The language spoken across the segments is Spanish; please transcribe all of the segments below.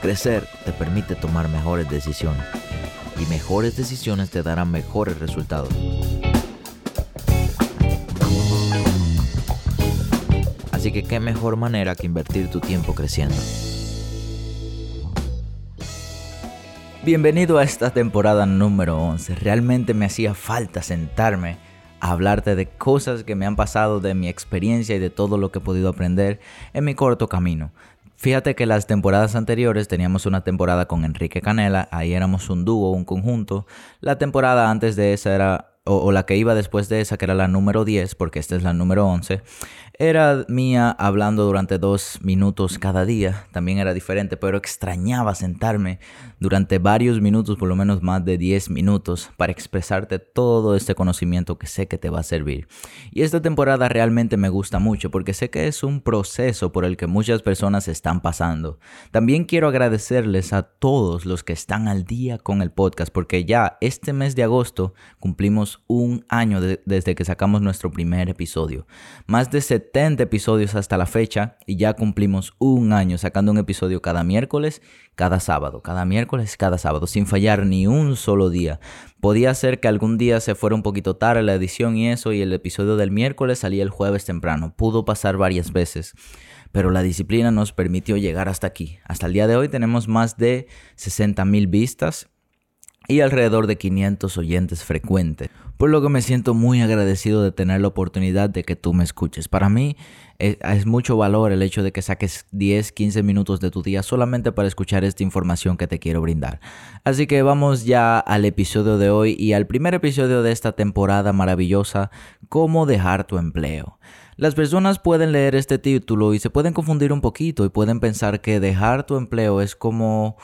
Crecer te permite tomar mejores decisiones y mejores decisiones te darán mejores resultados. Así que qué mejor manera que invertir tu tiempo creciendo. Bienvenido a esta temporada número 11. Realmente me hacía falta sentarme a hablarte de cosas que me han pasado, de mi experiencia y de todo lo que he podido aprender en mi corto camino. Fíjate que las temporadas anteriores teníamos una temporada con Enrique Canela, ahí éramos un dúo, un conjunto. La temporada antes de esa era, o, la que iba después de esa, que era la número 10, porque esta es la número 11, era mía hablando durante dos minutos cada día, también era diferente, pero extrañaba sentarme durante varios minutos, por lo menos más de 10 minutos, para expresarte todo este conocimiento que sé que te va a servir. Y esta temporada realmente me gusta mucho porque sé que es un proceso por el que muchas personas están pasando. También quiero agradecerles a todos los que están al día con el podcast, porque ya este mes de agosto cumplimos un año de, desde que sacamos nuestro primer episodio. Más de 70 episodios hasta la fecha y ya cumplimos un año sacando un episodio cada miércoles, cada sábado, cada miércoles, cada sábado, sin fallar ni un solo día. Podía ser que algún día se fuera un poquito tarde la edición y eso y el episodio del miércoles salía el jueves temprano. Pudo pasar varias veces pero la disciplina nos permitió llegar hasta aquí. Hasta el día de hoy tenemos más de 60 mil vistas y alrededor de 500 oyentes frecuentes, por lo que me siento muy agradecido de tener la oportunidad de que tú me escuches. Para mí es, es, mucho valor el hecho de que saques 10, 15 minutos de tu día solamente para escuchar esta información que te quiero brindar. Así que vamos ya al episodio de hoy y al primer episodio de esta temporada maravillosa, cómo dejar tu empleo. Las personas pueden leer este título y se pueden confundir un poquito y pueden pensar que dejar tu empleo es como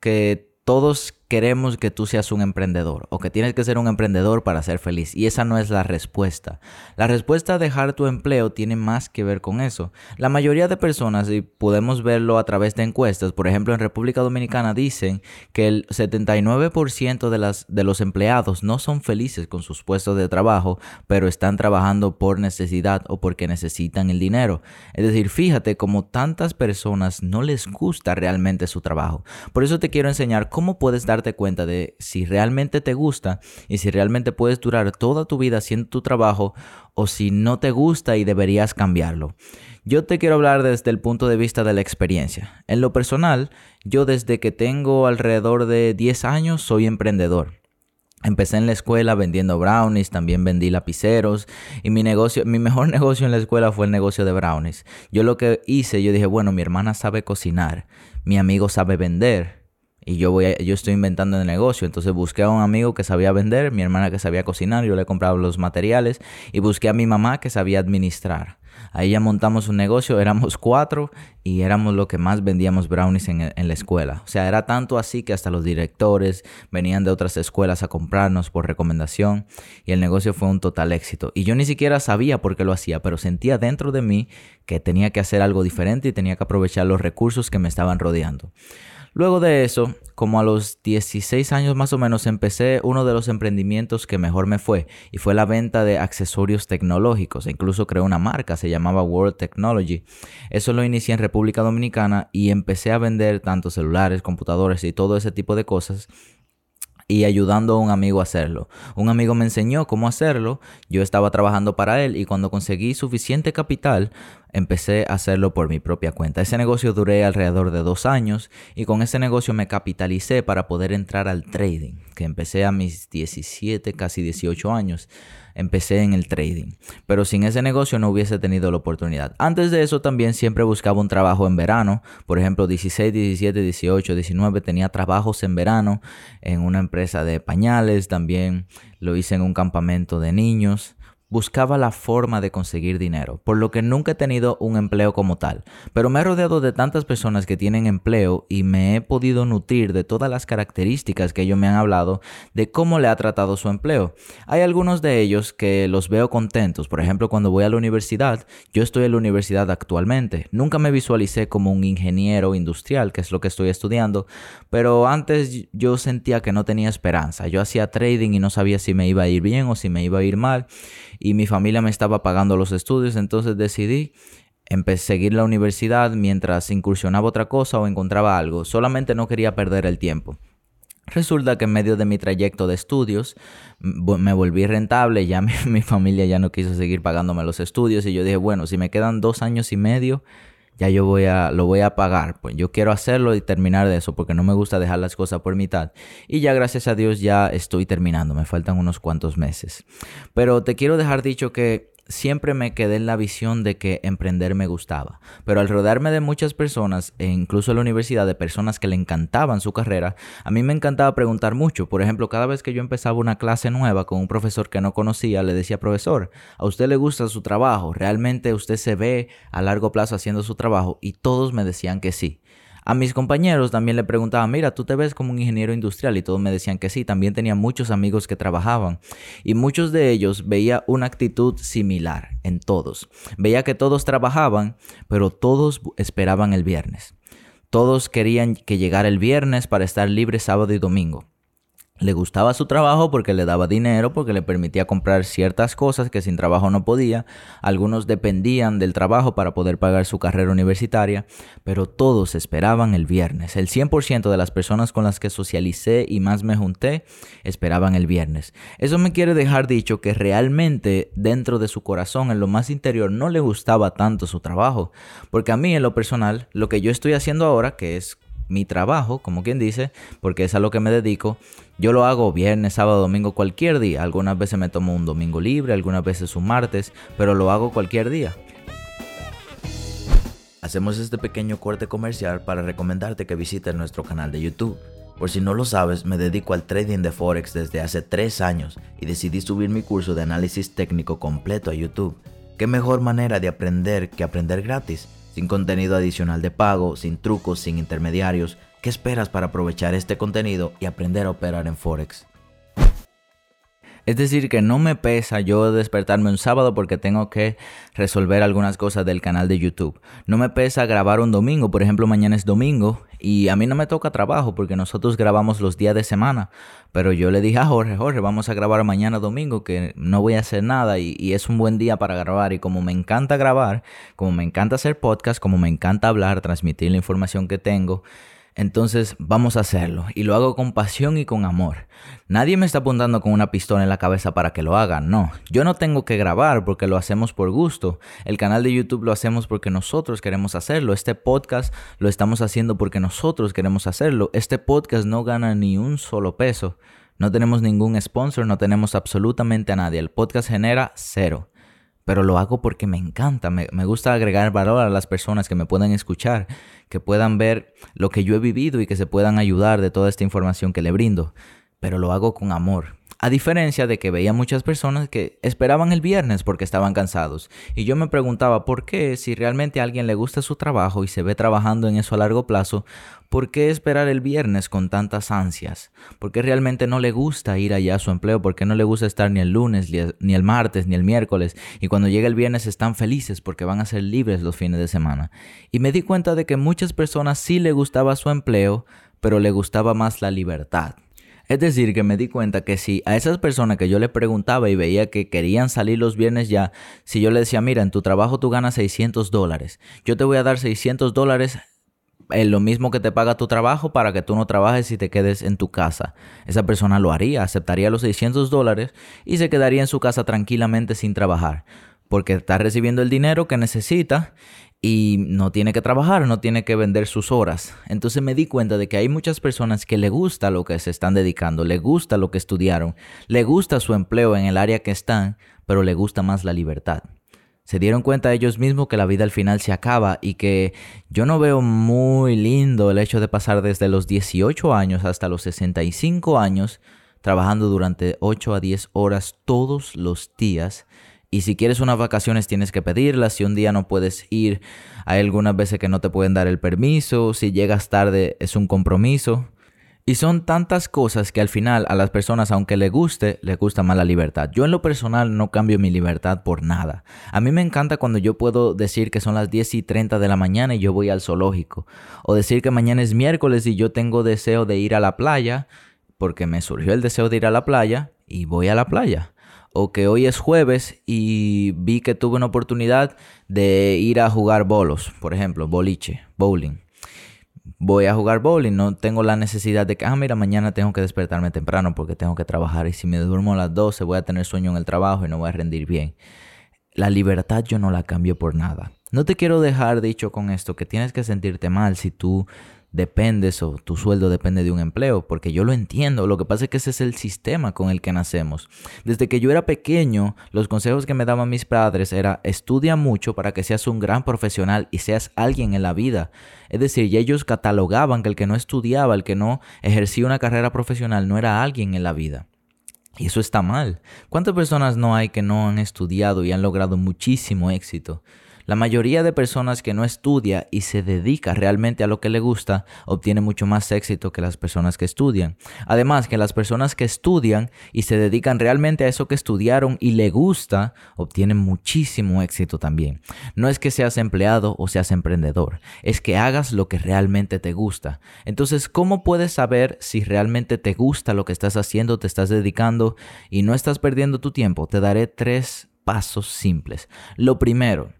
que todos queremos que tú seas un emprendedor o que tienes que ser un emprendedor para ser feliz. Y esa no es la respuesta. La respuesta a dejar tu empleo tiene más que ver con eso. La mayoría de personas, y podemos verlo a través de encuestas, por ejemplo en República Dominicana dicen que el 79% de, las, de los empleados no son felices con sus puestos de trabajo, pero están trabajando por necesidad o porque necesitan el dinero. Es decir, fíjate como tantas personas no les gusta realmente su trabajo. Por eso te quiero enseñar cómo puedes dar darte cuenta de si realmente te gusta y si realmente puedes durar toda tu vida haciendo tu trabajo o si no te gusta y deberías cambiarlo. Yo te quiero hablar desde el punto de vista de la experiencia. En lo personal, yo desde que tengo alrededor de 10 años soy emprendedor. Empecé en la escuela vendiendo brownies, también vendí lapiceros y mi negocio, mi mejor negocio en la escuela fue el negocio de brownies. Yo lo que hice, yo dije, bueno, mi hermana sabe cocinar, mi amigo sabe vender, y yo voy yo estoy inventando el negocio. Entonces busqué a un amigo que sabía vender, mi hermana que sabía cocinar, yo le compraba los materiales y busqué a mi mamá que sabía administrar. Ahí ya montamos un negocio, éramos cuatro y éramos lo que más vendíamos brownies en, en, la escuela. O sea, era tanto así que hasta los directores venían de otras escuelas a comprarnos por recomendación y el negocio fue un total éxito. Y yo ni siquiera sabía por qué lo hacía, pero sentía dentro de mí que tenía que hacer algo diferente y tenía que aprovechar los recursos que me estaban rodeando. Luego de eso, como a los 16 años más o menos, empecé uno de los emprendimientos que mejor me fue y fue la venta de accesorios tecnológicos. E incluso creé una marca, se llamaba World Technology. Eso lo inicié en República Dominicana y empecé a vender tanto celulares, computadores y todo ese tipo de cosas y ayudando a un amigo a hacerlo. Un amigo me enseñó cómo hacerlo, yo estaba trabajando para él y cuando conseguí suficiente capital empecé a hacerlo por mi propia cuenta. Ese negocio duré alrededor de dos años y con ese negocio me capitalicé para poder entrar al trading, que empecé a mis 17, casi 18 años empecé en el trading. Pero sin ese negocio no hubiese tenido la oportunidad. Antes de eso también siempre buscaba un trabajo en verano. Por ejemplo, 16, 17, 18, 19 tenía trabajos en verano en una empresa de pañales. También lo hice en un campamento de niños buscaba la forma de conseguir dinero, por lo que nunca he tenido un empleo como tal, pero me he rodeado de tantas personas que tienen empleo y me he podido nutrir de todas las características que ellos me han hablado de cómo le ha tratado su empleo. Hay algunos de ellos que los veo contentos, por ejemplo cuando voy a la universidad, yo estoy en la universidad actualmente, nunca me visualicé como un ingeniero industrial, que es lo que estoy estudiando, pero antes yo sentía que no tenía esperanza, yo hacía trading y no sabía si me iba a ir bien o si me iba a ir mal y mi familia me estaba pagando los estudios, entonces decidí a seguir la universidad mientras incursionaba otra cosa o encontraba algo. Solamente no quería perder el tiempo. Resulta que en medio de mi trayecto de estudios me volví rentable, ya mi, mi, familia ya no quiso seguir pagándome los estudios y yo dije, bueno, si me quedan dos años y medio, ya yo voy a, lo voy a pagar. Pues yo quiero hacerlo y terminar de eso porque no me gusta dejar las cosas por mitad. Y ya gracias a Dios ya estoy terminando, me faltan unos cuantos meses. Pero te quiero dejar dicho que siempre me quedé en la visión de que emprender me gustaba. Pero al rodearme de muchas personas, e incluso en la universidad, de personas que le encantaban su carrera, a mí me encantaba preguntar mucho. Por ejemplo, cada vez que yo empezaba una clase nueva con un profesor que no conocía, le decía, profesor, ¿a usted le gusta su trabajo? ¿Realmente usted se ve a largo plazo haciendo su trabajo? Y todos me decían que sí. A mis compañeros también le preguntaba, mira, ¿tú te ves como un ingeniero industrial? Y todos me decían que sí. También tenía muchos amigos que trabajaban. Y muchos de ellos veía una actitud similar en todos. Veía que todos trabajaban, pero todos esperaban el viernes. Todos querían que llegara el viernes para estar libres sábado y domingo. Le gustaba su trabajo porque le daba dinero, porque le permitía comprar ciertas cosas que sin trabajo no podía. Algunos dependían del trabajo para poder pagar su carrera universitaria, pero todos esperaban el viernes. El 100% de las personas con las que socialicé y más me junté esperaban el viernes. Eso me quiere dejar dicho que realmente dentro de su corazón, en lo más interior, no le gustaba tanto su trabajo. Porque a mí, en lo personal, lo que yo estoy haciendo ahora, que es mi trabajo, como quien dice, porque es a lo que me dedico. Yo lo hago viernes, sábado, domingo, cualquier día. Algunas veces me tomo un domingo libre, algunas veces un martes, pero lo hago cualquier día. Hacemos este pequeño corte comercial para recomendarte que visites nuestro canal de YouTube. Por si no lo sabes, me dedico al trading de Forex desde hace 3 años y decidí subir mi curso de análisis técnico completo a YouTube. ¿Qué mejor manera de aprender que aprender gratis? Sin contenido adicional de pago, sin trucos, sin intermediarios. ¿Qué esperas para aprovechar este contenido y aprender a operar en Forex? Es decir, que no me pesa yo despertarme un sábado porque tengo que resolver algunas cosas del canal de YouTube. No me pesa grabar un domingo, por ejemplo, mañana es domingo y a mí no me toca trabajo porque nosotros grabamos los días de semana. Pero yo le dije a Jorge, Jorge, vamos a grabar mañana domingo que no voy a hacer nada y, es un buen día para grabar. Y como me encanta grabar, como me encanta hacer podcast, como me encanta hablar, transmitir la información que tengo, entonces vamos a hacerlo y lo hago con pasión y con amor. Nadie me está apuntando con una pistola en la cabeza para que lo haga, no. Yo no tengo que grabar porque lo hacemos por gusto. El canal de YouTube lo hacemos porque nosotros queremos hacerlo. Este podcast lo estamos haciendo porque nosotros queremos hacerlo. Este podcast no gana ni un solo peso. No tenemos ningún sponsor, no tenemos absolutamente a nadie. El podcast genera cero pero lo hago porque me encanta, me, gusta agregar valor a las personas que me puedan escuchar, que puedan ver lo que yo he vivido y que se puedan ayudar de toda esta información que le brindo, pero lo hago con amor. A diferencia de que veía muchas personas que esperaban el viernes porque estaban cansados. Y yo me preguntaba por qué, si realmente a alguien le gusta su trabajo y se ve trabajando en eso a largo plazo, ¿por qué esperar el viernes con tantas ansias? ¿Por qué realmente no le gusta ir allá a su empleo? ¿Por qué no le gusta estar ni el lunes, ni el martes, ni el miércoles? Y cuando llega el viernes están felices porque van a ser libres los fines de semana. Y me di cuenta de que muchas personas sí le gustaba su empleo, pero le gustaba más la libertad. Es decir, que me di cuenta que si a esas personas que yo le preguntaba y veía que querían salir los viernes ya, si yo le decía, mira, en tu trabajo tú ganas 600 dólares, yo te voy a dar 600 dólares en lo mismo que te paga tu trabajo para que tú no trabajes y te quedes en tu casa. Esa persona lo haría, aceptaría los 600 dólares y se quedaría en su casa tranquilamente sin trabajar, porque está recibiendo el dinero que necesita y no tiene que trabajar, no tiene que vender sus horas. Entonces me di cuenta de que hay muchas personas que le gusta lo que se están dedicando, le gusta lo que estudiaron, le gusta su empleo en el área que están, pero le gusta más la libertad. Se dieron cuenta ellos mismos que la vida al final se acaba y que yo no veo muy lindo el hecho de pasar desde los 18 años hasta los 65 años trabajando durante 8 a 10 horas todos los días Y si quieres unas vacaciones tienes que pedirlas. Si un día no puedes ir, hay algunas veces que no te pueden dar el permiso. Si llegas tarde es un compromiso. Y son tantas cosas que al final a las personas, aunque le guste, le gusta más la libertad. Yo en lo personal no cambio mi libertad por nada. A mí me encanta cuando yo puedo decir que son las 10 y 30 de la mañana y yo voy al zoológico. O decir que mañana es miércoles y yo tengo deseo de ir a la playa, porque me surgió el deseo de ir a la playa y voy a la playa o que hoy es jueves y vi que tuve una oportunidad de ir a jugar bolos, por ejemplo, boliche, bowling. Voy a jugar bowling, no tengo la necesidad de que, ah, mira, mañana tengo que despertarme temprano porque tengo que trabajar y si me duermo a las 12 voy a tener sueño en el trabajo y no voy a rendir bien. La libertad yo no la cambio por nada. No te quiero dejar dicho con esto que tienes que sentirte mal si tú dependes o tu sueldo depende de un empleo, porque yo lo entiendo, lo que pasa es que ese es el sistema con el que nacemos. Desde que yo era pequeño, los consejos que me daban mis padres era estudia mucho para que seas un gran profesional y seas alguien en la vida. Es decir, ellos catalogaban que el que no estudiaba, el que no ejercía una carrera profesional no era alguien en la vida. Y eso está mal. ¿Cuántas personas no hay que no han estudiado y han logrado muchísimo éxito? La mayoría de personas que no estudia y se dedica realmente a lo que le gusta obtiene mucho más éxito que las personas que estudian. Además que las personas que estudian y se dedican realmente a eso que estudiaron y le gusta obtienen muchísimo éxito también. No es que seas empleado o seas emprendedor, es que hagas lo que realmente te gusta. Entonces, ¿cómo puedes saber si realmente te gusta lo que estás haciendo, te estás dedicando y no estás perdiendo tu tiempo? Te daré tres pasos simples. Lo primero,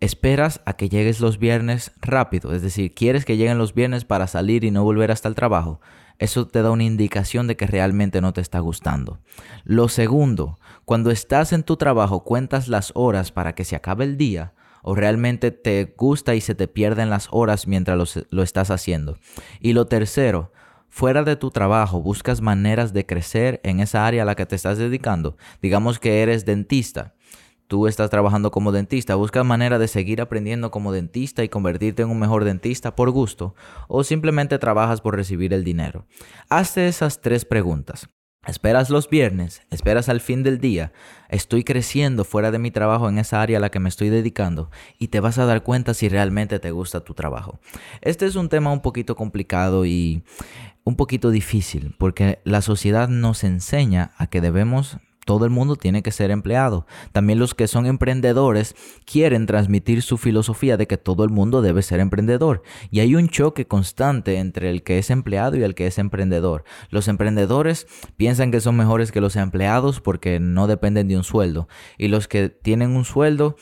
esperas a que llegues los viernes rápido, es decir, quieres que lleguen los viernes para salir y no volver hasta el trabajo, eso te da una indicación de que realmente no te está gustando. Lo segundo, cuando estás en tu trabajo cuentas las horas para que se acabe el día o realmente te gusta y se te pierden las horas mientras lo, estás haciendo. Y lo tercero, fuera de tu trabajo buscas maneras de crecer en esa área a la que te estás dedicando. Digamos que eres dentista tú estás trabajando como dentista, buscas manera de seguir aprendiendo como dentista y convertirte en un mejor dentista por gusto, o simplemente trabajas por recibir el dinero. Hazte esas tres preguntas. Esperas los viernes, esperas al fin del día, estoy creciendo fuera de mi trabajo en esa área a la que me estoy dedicando y te vas a dar cuenta si realmente te gusta tu trabajo. Este es un tema un poquito complicado y un poquito difícil porque la sociedad nos enseña a que debemos todo el mundo tiene que ser empleado. También los que son emprendedores quieren transmitir su filosofía de que todo el mundo debe ser emprendedor. Y hay un choque constante entre el que es empleado y el que es emprendedor. Los emprendedores piensan que son mejores que los empleados porque no dependen de un sueldo. Y los que tienen un sueldo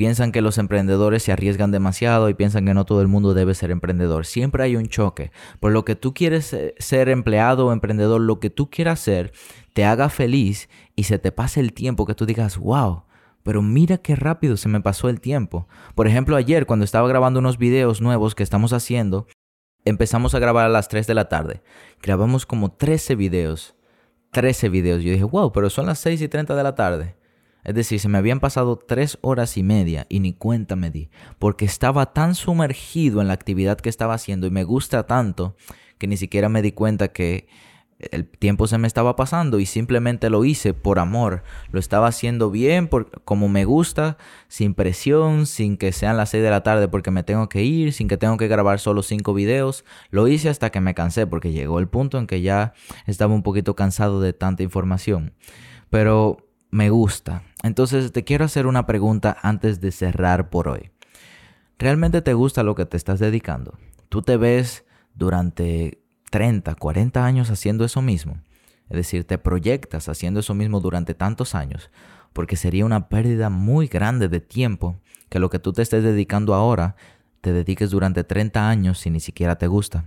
piensan que los emprendedores se arriesgan demasiado y piensan que no todo el mundo debe ser emprendedor. Siempre hay un choque. Por lo que tú quieres ser empleado o emprendedor, lo que tú quieras ser, te haga feliz y se te pase el tiempo que tú digas, wow. Pero mira qué rápido se me pasó el tiempo. Por ejemplo, ayer cuando estaba grabando unos videos nuevos que estamos haciendo, empezamos a grabar a las 3 de la tarde. Grabamos como 13 videos. 13 videos. Yo dije, wow, pero son las 6 y 30 de la tarde. Es decir, se me habían pasado tres horas y media y ni cuenta me di, porque estaba tan sumergido en la actividad que estaba haciendo y me gusta tanto que ni siquiera me di cuenta que el tiempo se me estaba pasando y simplemente lo hice por amor. Lo estaba haciendo bien, por, como me gusta, sin presión, sin que sean las 6 de la tarde porque me tengo que ir, sin que tengo que grabar solo 5 videos. Lo hice hasta que me cansé porque llegó el punto en que ya estaba un poquito cansado de tanta información. Pero me gusta. Entonces te quiero hacer una pregunta antes de cerrar por hoy. ¿Realmente te gusta lo que te estás dedicando? ¿Tú te ves durante 30, 40 años haciendo eso mismo? Es decir, te proyectas haciendo eso mismo durante tantos años, porque sería una pérdida muy grande de tiempo que lo que tú te estés dedicando ahora te dediques durante 30 años si ni siquiera te gusta.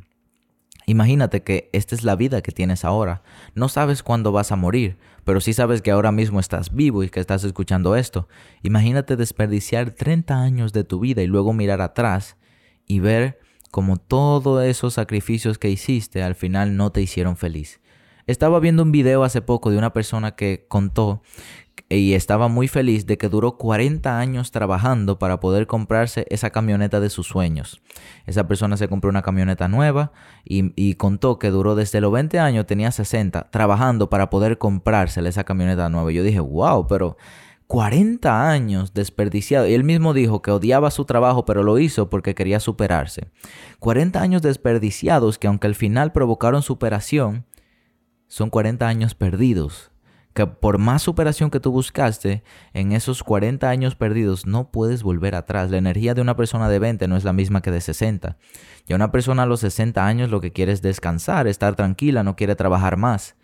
Imagínate que esta es la vida que tienes ahora. No sabes cuándo vas a morir, pero sí sabes que ahora mismo estás vivo y que estás escuchando esto. Imagínate desperdiciar 30 años de tu vida y luego mirar atrás y ver cómo todos esos sacrificios que hiciste al final no te hicieron feliz. Estaba viendo un video hace poco de una persona que contó y estaba muy feliz de que duró 40 años trabajando para poder comprarse esa camioneta de sus sueños. Esa persona se compró una camioneta nueva y, contó que duró desde los 20 años, tenía 60, trabajando para poder comprársela esa camioneta nueva. Yo dije, wow, pero 40 años desperdiciados. Y él mismo dijo que odiaba su trabajo, pero lo hizo porque quería superarse. 40 años desperdiciados que aunque al final provocaron superación, son 40 años perdidos. Que por más superación que tú buscaste, en esos 40 años perdidos no puedes volver atrás. La energía de una persona de 20 no es la misma que de 60. Y una persona a los 60 años lo que quiere es descansar, estar tranquila, no quiere trabajar más.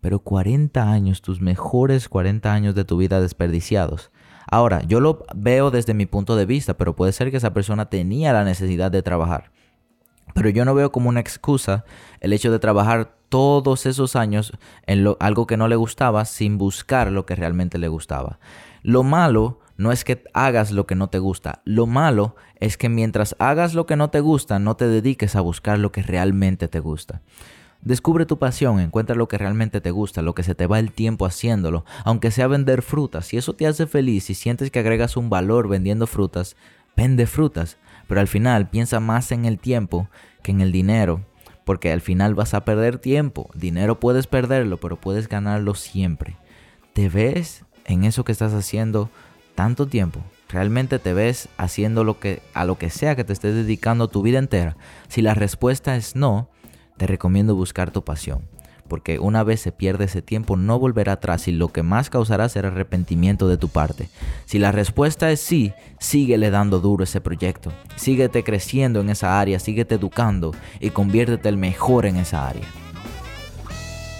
Pero 40 años, tus mejores 40 años de tu vida desperdiciados. Ahora, yo lo veo desde mi punto de vista, pero puede ser que esa persona tenía la necesidad de trabajar. Pero yo no veo como una excusa el hecho de trabajar todos esos años en algo que no le gustaba sin buscar lo que realmente le gustaba. Lo malo no es que hagas lo que no te gusta. Lo malo es que mientras hagas lo que no te gusta, no te dediques a buscar lo que realmente te gusta. Descubre tu pasión, encuentra lo que realmente te gusta, lo que se te va el tiempo haciéndolo, aunque sea vender frutas. Si eso te hace feliz y sientes que agregas un valor vendiendo frutas, vende frutas pero al final piensa más en el tiempo que en el dinero, porque al final vas a perder tiempo. Dinero puedes perderlo, pero puedes ganarlo siempre. ¿Te ves en eso que estás haciendo tanto tiempo? ¿Realmente te ves haciendo lo que a lo que sea que te estés dedicando tu vida entera? Si la respuesta es no, te recomiendo buscar tu pasión porque una vez se pierde ese tiempo no volverá atrás y lo que más causará será arrepentimiento de tu parte. Si la respuesta es sí, síguele dando duro ese proyecto, síguete creciendo en esa área, síguete educando y conviértete el mejor en esa área.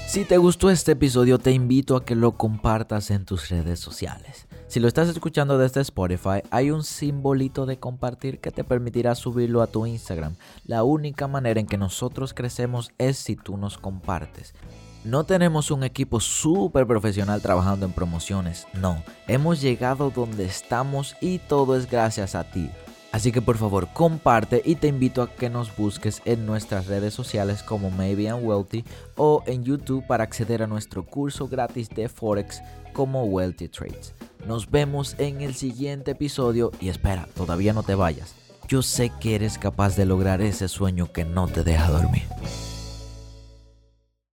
Si te gustó este episodio te invito a que lo compartas en tus redes sociales. Si lo estás escuchando desde Spotify, hay un simbolito de compartir que te permitirá subirlo a tu Instagram. La única manera en que nosotros crecemos es si tú nos compartes. No tenemos un equipo súper profesional trabajando en promociones, no. Hemos llegado donde estamos y todo es gracias a ti. Así que por favor comparte y te invito a que nos busques en nuestras redes sociales como Maybe I'm Wealthy o en YouTube para acceder a nuestro curso gratis de Forex como Wealthy Trades. Nos vemos en el siguiente episodio y espera, todavía no te vayas. Yo sé que eres capaz de lograr ese sueño que no te deja dormir.